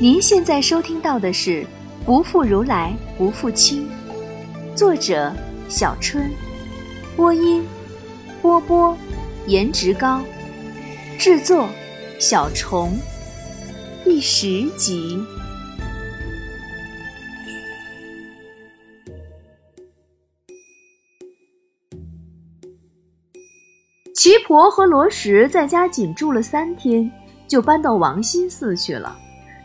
您现在收听到的是《不负如来不负卿》，作者小春，播音波波，颜值高，制作小虫，第十集。齐婆和罗什在家仅住了三天，就搬到王新寺去了。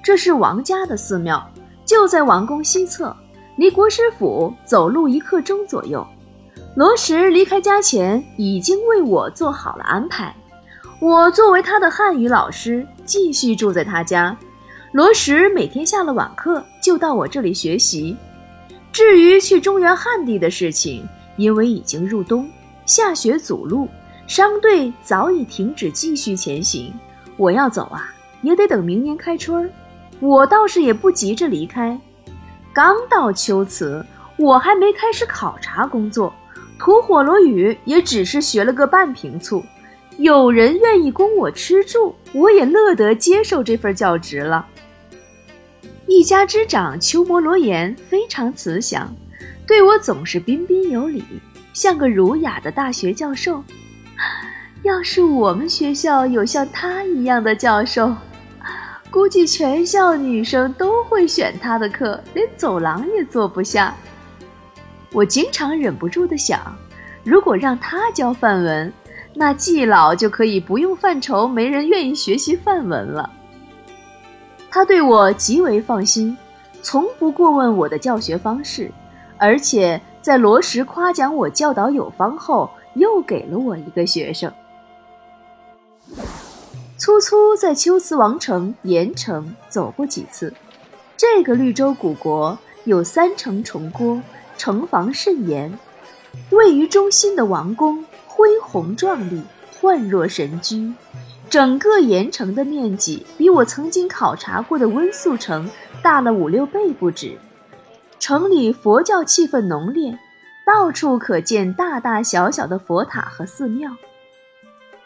这是王家的寺庙，就在王宫西侧，离国师府走路一刻钟左右。罗什离开家前已经为我做好了安排，我作为他的汉语老师，继续住在他家。罗什每天下了晚课就到我这里学习。至于去中原汉地的事情，因为已经入冬，下雪阻路。商队早已停止继续前行，我要走啊，也得等明年开春儿。我倒是也不急着离开。刚到秋瓷，我还没开始考察工作，吐火罗语也只是学了个半瓶醋。有人愿意供我吃住，我也乐得接受这份教职了。一家之长鸠摩罗言非常慈祥，对我总是彬彬有礼，像个儒雅的大学教授。要是我们学校有像他一样的教授，估计全校女生都会选他的课，连走廊也坐不下。我经常忍不住的想，如果让他教范文，那季老就可以不用犯愁没人愿意学习范文了。他对我极为放心，从不过问我的教学方式，而且在罗什夸奖我教导有方后。又给了我一个学生。粗粗在龟兹王城盐城走过几次，这个绿洲古国有三城重郭，城防甚严。位于中心的王宫恢宏壮丽，焕若神居。整个盐城的面积比我曾经考察过的温宿城大了五六倍不止。城里佛教气氛浓烈。到处可见大大小小的佛塔和寺庙。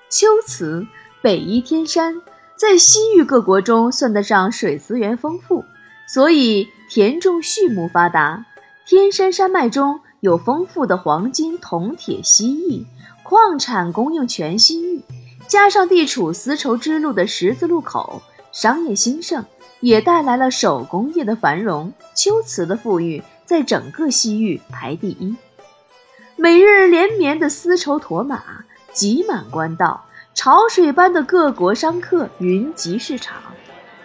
龟兹北依天山，在西域各国中算得上水资源丰富，所以田种畜牧发达。天山山脉中有丰富的黄金、铜、铁、锡、玉矿产供应全西域，加上地处丝绸之路的十字路口，商业兴盛，也带来了手工业的繁荣。龟兹的富裕在整个西域排第一。每日连绵的丝绸驼马挤满官道，潮水般的各国商客云集市场。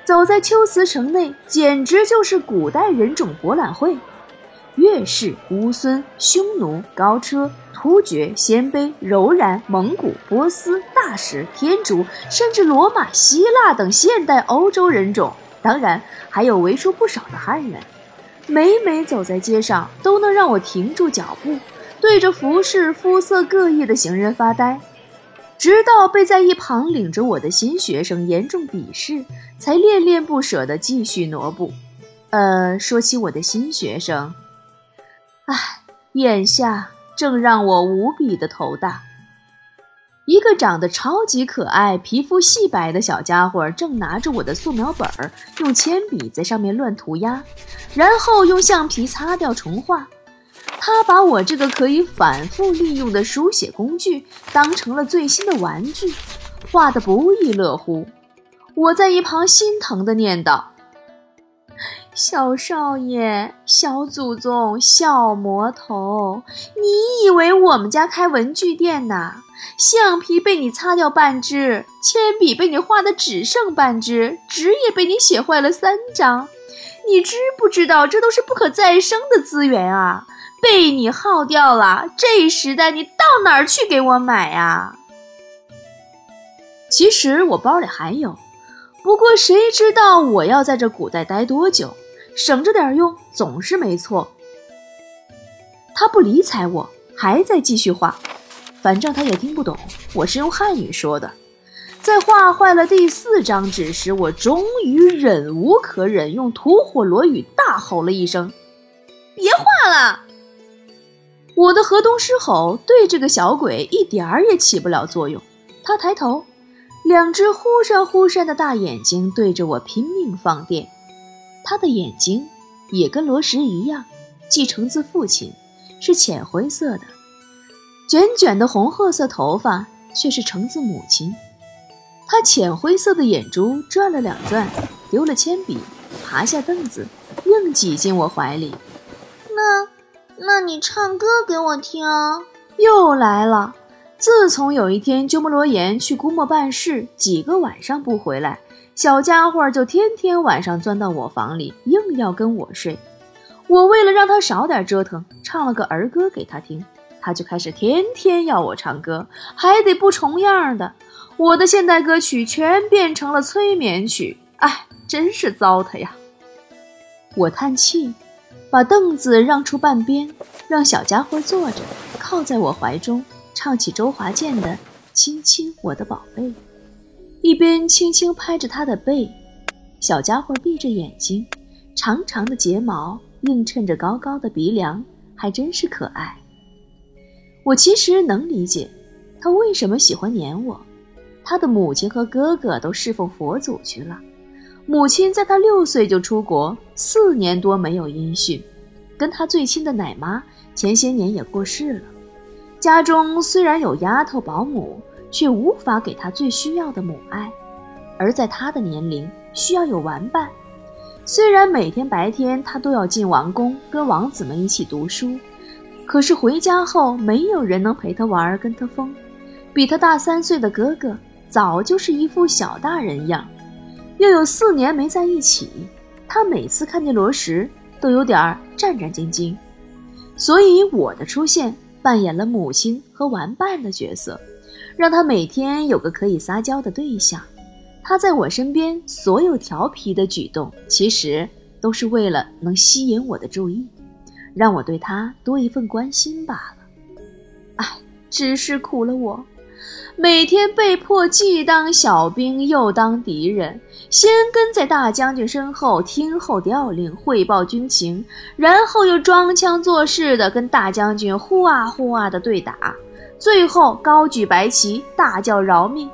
走在龟兹城内，简直就是古代人种博览会。越氏、乌孙、匈奴、高车、突厥、鲜卑、柔然、蒙古、波斯、大食、天竺，甚至罗马、希腊等现代欧洲人种，当然还有为数不少的汉人。每每走在街上，都能让我停住脚步。对着服饰肤色各异的行人发呆，直到被在一旁领着我的新学生严重鄙视，才恋恋不舍地继续挪步。呃，说起我的新学生，唉，眼下正让我无比的头大。一个长得超级可爱、皮肤细白的小家伙，正拿着我的素描本儿，用铅笔在上面乱涂鸦，然后用橡皮擦掉重画。他把我这个可以反复利用的书写工具当成了最新的玩具，画得不亦乐乎。我在一旁心疼地念叨：“小少爷，小祖宗，小魔头，你以为我们家开文具店呐？橡皮被你擦掉半支，铅笔被你画的只剩半支，纸也被你写坏了三张。你知不知道这都是不可再生的资源啊？”被你耗掉了，这时代你到哪儿去给我买呀？其实我包里还有，不过谁知道我要在这古代待多久，省着点用总是没错。他不理睬我，还在继续画，反正他也听不懂，我是用汉语说的。在画坏了第四张纸时，我终于忍无可忍，用吐火罗语大吼了一声：“别画了！”我的河东狮吼对这个小鬼一点儿也起不了作用。他抬头，两只忽闪忽闪的大眼睛对着我拼命放电。他的眼睛也跟罗什一样，继承自父亲，是浅灰色的，卷卷的红褐色头发却是承自母亲。他浅灰色的眼珠转了两转，丢了铅笔，爬下凳子，硬挤进我怀里。那，那你唱歌给我听。又来了。自从有一天鸠摩罗言去估摸办事，几个晚上不回来，小家伙就天天晚上钻到我房里，硬要跟我睡。我为了让他少点折腾，唱了个儿歌给他听，他就开始天天要我唱歌，还得不重样的。我的现代歌曲全变成了催眠曲，哎，真是糟蹋呀！我叹气，把凳子让出半边，让小家伙坐着，靠在我怀中。唱起周华健的《亲亲我的宝贝》，一边轻轻拍着他的背。小家伙闭着眼睛，长长的睫毛映衬着高高的鼻梁，还真是可爱。我其实能理解他为什么喜欢黏我。他的母亲和哥哥都侍奉佛祖去了，母亲在他六岁就出国，四年多没有音讯。跟他最亲的奶妈前些年也过世了。家中虽然有丫头保姆，却无法给他最需要的母爱。而在他的年龄，需要有玩伴。虽然每天白天他都要进王宫跟王子们一起读书，可是回家后没有人能陪他玩，跟他疯。比他大三岁的哥哥早就是一副小大人样，又有四年没在一起，他每次看见罗什都有点战战兢兢。所以我的出现。扮演了母亲和玩伴的角色，让他每天有个可以撒娇的对象。他在我身边所有调皮的举动，其实都是为了能吸引我的注意，让我对他多一份关心罢了。唉，只是苦了我。每天被迫既当小兵又当敌人，先跟在大将军身后听候调令、汇报军情，然后又装腔作势的跟大将军呼啊呼啊的对打，最后高举白旗大叫饶命。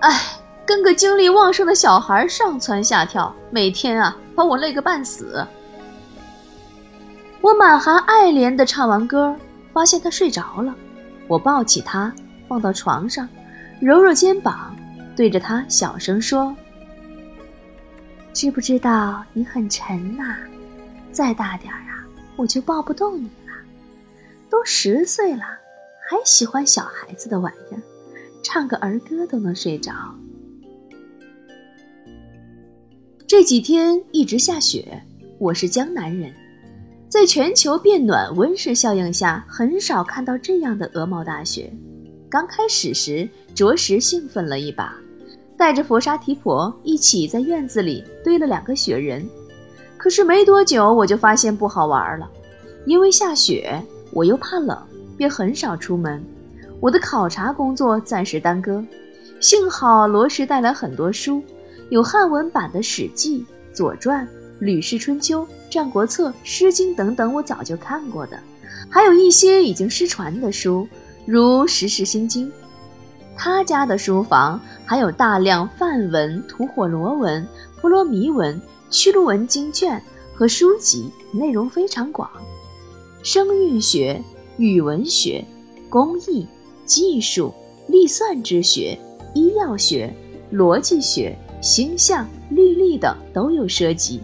唉，跟个精力旺盛的小孩上蹿下跳，每天啊把我累个半死。我满含爱怜的唱完歌，发现他睡着了，我抱起他放到床上。揉揉肩膀，对着他小声说：“知不知道你很沉呐？再大点儿啊，我就抱不动你了。都十岁了，还喜欢小孩子的玩意儿，唱个儿歌都能睡着。这几天一直下雪，我是江南人，在全球变暖温室效应下，很少看到这样的鹅毛大雪。刚开始时。”着实兴奋了一把，带着佛沙提婆一起在院子里堆了两个雪人。可是没多久，我就发现不好玩了，因为下雪，我又怕冷，便很少出门。我的考察工作暂时耽搁。幸好罗什带来很多书，有汉文版的《史记》《左传》《吕氏春秋》《战国策》《诗经》等等，我早就看过的，还有一些已经失传的书，如《十世心经》。他家的书房还有大量梵文、吐火罗文、婆罗弥文、屈卢文经卷和书籍，内容非常广。声韵学、语文学、工艺、技术、历算之学、医药学、逻辑学、星象、律历等都有涉及。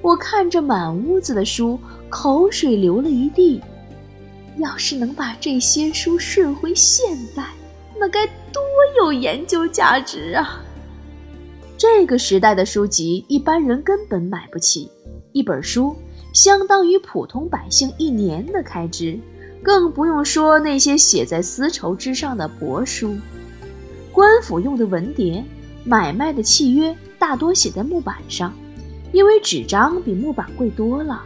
我看着满屋子的书，口水流了一地。要是能把这些书顺回现代，那该多有研究价值啊！这个时代的书籍，一般人根本买不起，一本书相当于普通百姓一年的开支，更不用说那些写在丝绸之上的帛书。官府用的文牒、买卖的契约大多写在木板上，因为纸张比木板贵多了。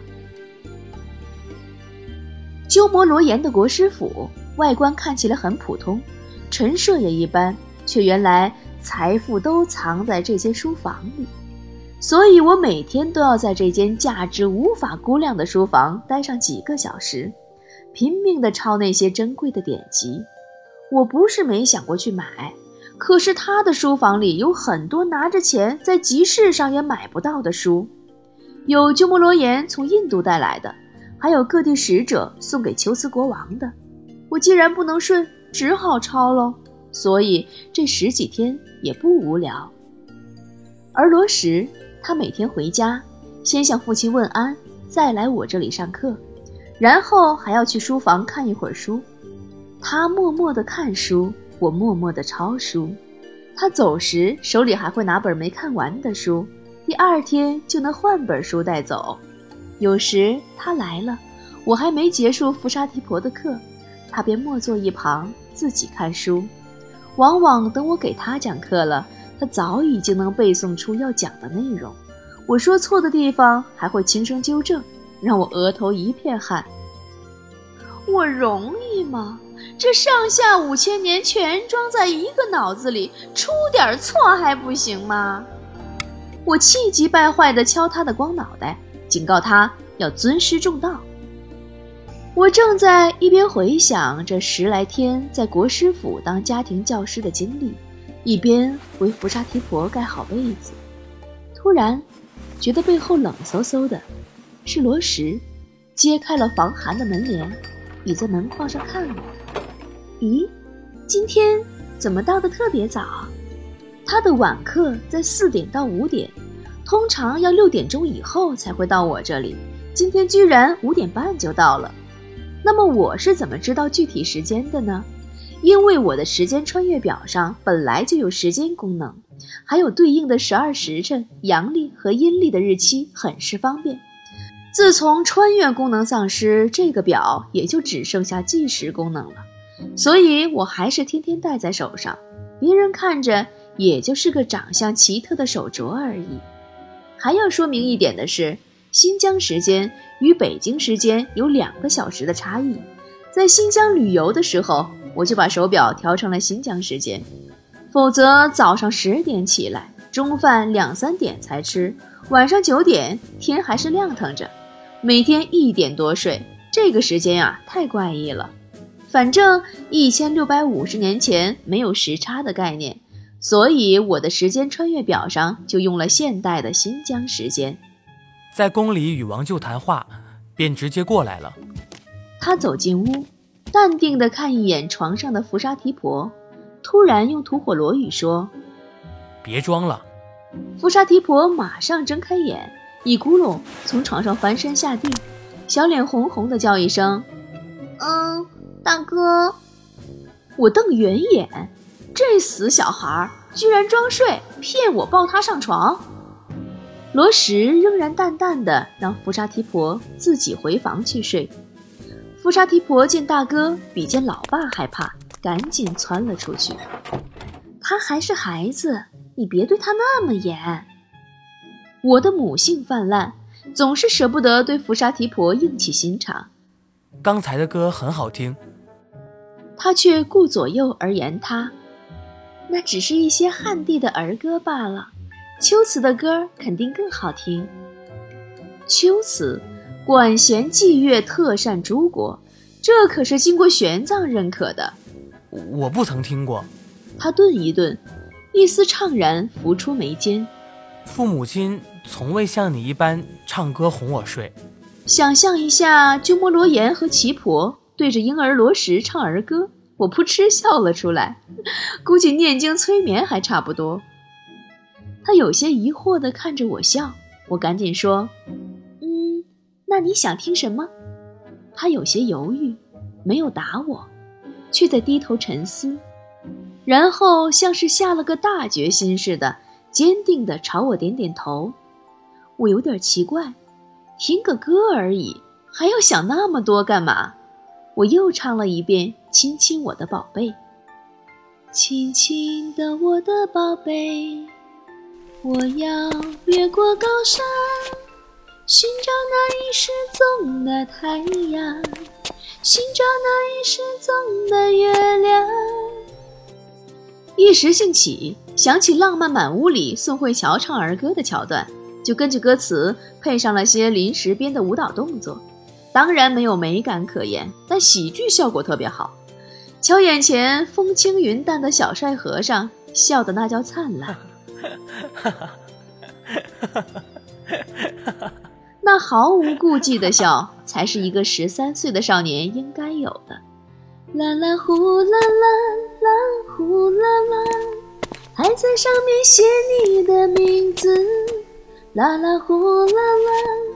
鸠摩罗言的国师府外观看起来很普通。陈设也一般，却原来财富都藏在这间书房里，所以我每天都要在这间价值无法估量的书房待上几个小时，拼命地抄那些珍贵的典籍。我不是没想过去买，可是他的书房里有很多拿着钱在集市上也买不到的书。有鸠摩罗言从印度带来的，还有各地使者送给求斯国王的。我既然不能睡，只好抄喽。所以这十几天也不无聊。而罗什，他每天回家，先向父亲问安，再来我这里上课，然后还要去书房看一会儿书。他默默地看书，我默默地抄书。他走时手里还会拿本没看完的书，第二天就能换本书带走。有时他来了，我还没结束福沙提婆的课，他便默坐一旁自己看书。往往等我给他讲课了，他早已经能背诵出要讲的内容。我说错的地方还会轻声纠正，让我额头一片汗。我容易吗？这上下五千年全装在一个脑子里，出点错还不行吗？我气急败坏地敲他的光脑袋，警告他要尊师重道。我正在一边回想这十来天在国师府当家庭教师的经历，一边为福沙提婆盖好被子。突然，觉得背后冷飕飕的，是罗什，揭开了防寒的门帘，倚在门框上看我。咦，今天怎么到的特别早？他的晚课在四点到五点，通常要六点钟以后才会到我这里，今天居然五点半就到了。那么我是怎么知道具体时间的呢？因为我的时间穿越表上本来就有时间功能，还有对应的十二时辰、阳历和阴历的日期，很是方便。自从穿越功能丧失，这个表也就只剩下计时功能了。所以我还是天天戴在手上，别人看着也就是个长相奇特的手镯而已。还要说明一点的是。新疆时间与北京时间有两个小时的差异，在新疆旅游的时候，我就把手表调成了新疆时间。否则早上十点起来，中饭两三点才吃，晚上九点天还是亮腾着，每天一点多睡，这个时间啊太怪异了。反正一千六百五十年前没有时差的概念，所以我的时间穿越表上就用了现代的新疆时间。在宫里与王舅谈话，便直接过来了。他走进屋，淡定地看一眼床上的福沙提婆，突然用吐火罗语说：“别装了。”福沙提婆马上睁开眼，一咕噜从床上翻身下地，小脸红红的叫一声：“嗯，大哥。”我瞪圆眼，这死小孩居然装睡，骗我抱他上床。罗什仍然淡淡的让福沙提婆自己回房去睡。福沙提婆见大哥比见老爸害怕，赶紧窜了出去。他还是孩子，你别对他那么严。我的母性泛滥，总是舍不得对福沙提婆硬起心肠。刚才的歌很好听，他却顾左右而言他，那只是一些汉地的儿歌罢了。秋瓷的歌肯定更好听。秋瓷，管弦祭乐特善诸国，这可是经过玄奘认可的。我不曾听过。他顿一顿，一丝怅然浮出眉间。父母亲从未像你一般唱歌哄我睡。想象一下，鸠摩罗言和奇婆对着婴儿罗什唱儿歌，我扑哧笑了出来。估计念经催眠还差不多。他有些疑惑地看着我笑，我赶紧说：“嗯，那你想听什么？”他有些犹豫，没有答我，却在低头沉思，然后像是下了个大决心似的，坚定地朝我点点头。我有点奇怪，听个歌而已，还要想那么多干嘛？我又唱了一遍：“亲亲我的宝贝，亲亲的我的宝贝。”我要越过高山，寻找那已失踪的太阳，寻找那已失踪的月亮。一时兴起，想起《浪漫满屋》里宋慧乔唱儿歌的桥段，就根据歌词配上了些临时编的舞蹈动作。当然没有美感可言，但喜剧效果特别好。瞧眼前风轻云淡的小帅和尚，笑得那叫灿烂。哈哈，哈哈，哈哈，哈哈。毫无顾忌的笑，才是一个十三岁的少年应该有的。啦啦呼啦啦啦呼啦啦，还在上面写你的名字。啦啦呼啦啦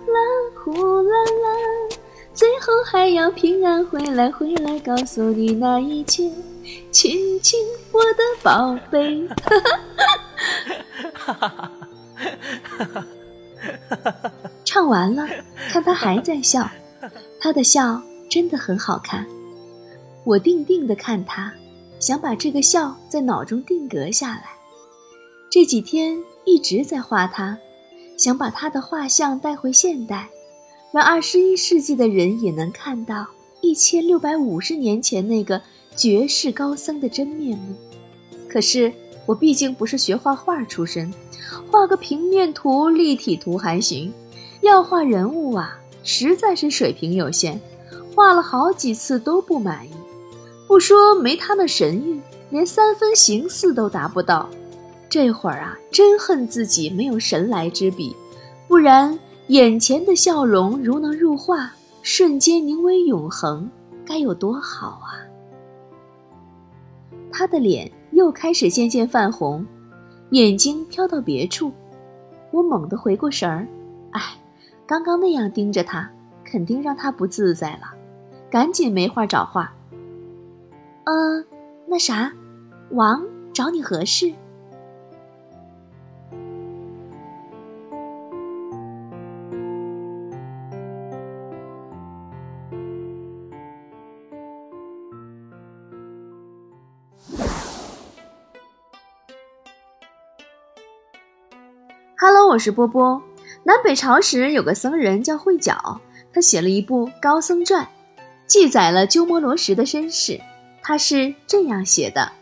啦呼啦啦，最后还要平安回来，回来告诉你那一切。亲亲我的宝贝。哈哈哈哈哈哈！唱完了，看他还在笑，他的笑真的很好看。我定定的看他，想把这个笑在脑中定格下来。这几天一直在画他，想把他的画像带回现代，让二十一世纪的人也能看到一千六百五十年前那个绝世高僧的真面目。可是我毕竟不是学画画出身，画个平面图、立体图还行，要画人物啊，实在是水平有限，画了好几次都不满意。不说没他那神韵，连三分形似都达不到。这会儿啊，真恨自己没有神来之笔，不然眼前的笑容如能入画，瞬间凝为永恒，该有多好啊！他的脸又开始渐渐泛红，眼睛飘到别处。我猛地回过神儿，哎，刚刚那样盯着他，肯定让他不自在了，赶紧没话找话。嗯，那啥，王找你何事？Hello，我是波波。南北朝时有个僧人叫慧皎，他写了一部《高僧传》，记载了鸠摩罗什的身世。他是这样写的：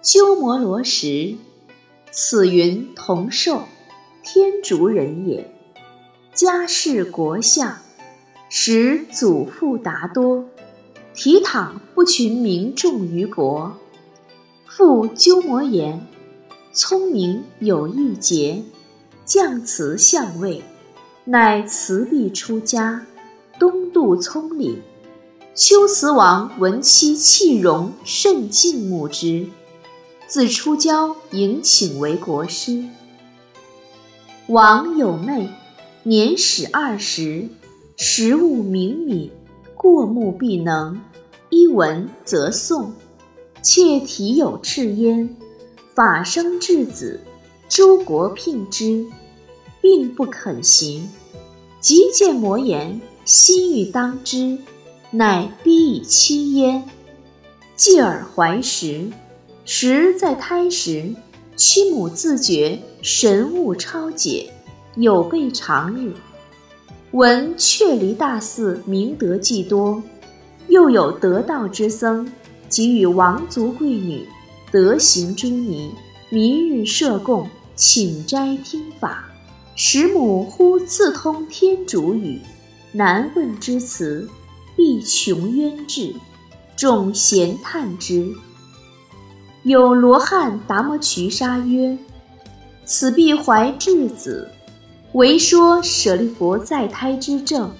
鸠摩罗什，此云同寿，天竺人也。家世国相，使祖父达多，提倡不群民众于国。父鸠摩衍，聪明有一节，降辞相位，乃辞毕出家，东渡葱岭。龟兹王闻其气容，甚敬慕之，自出郊迎请为国师。王有妹，年始二十，食物敏敏，过目必能，一闻则诵。妾体有赤焉，法生智子，诸国聘之，并不肯行。即见摩言，心欲当之。乃逼以妻焉，继而怀时，时在胎时，妻母自觉神物超解，有备长日。闻却离大寺明德既多，又有得道之僧，即与王族贵女，德行诸尼，明日设供，请斋听法。时母忽自通天竺语，难问之词。必穷渊至，众咸叹之。有罗汉达摩瞿沙曰：“此必怀稚子，唯说舍利弗在胎之证。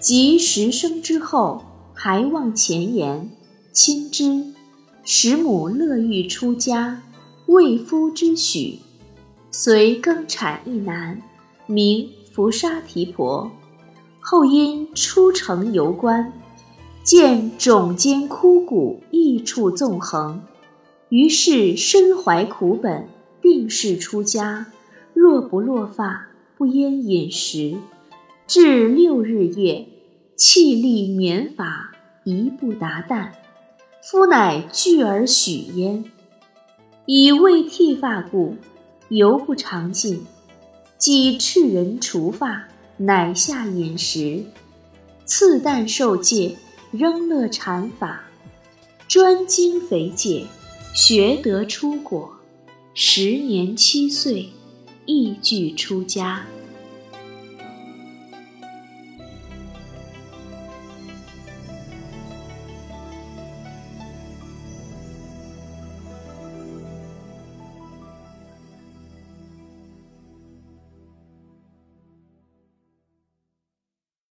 及十生之后，还望前言，亲之。使母乐欲出家，为夫之许，遂更产一男，名伏沙提婆。”后因出城游观，见冢间枯骨异处纵横，于是身怀苦本，病逝出家。若不落发，不焉饮食，至六日夜，气力绵乏，一不达旦。夫乃具而许焉，以未剃发故，犹不常尽。即赤人除发。乃下饮食，次旦受戒，仍乐禅法，专精肥戒，学得出果。时年七岁，亦具出家。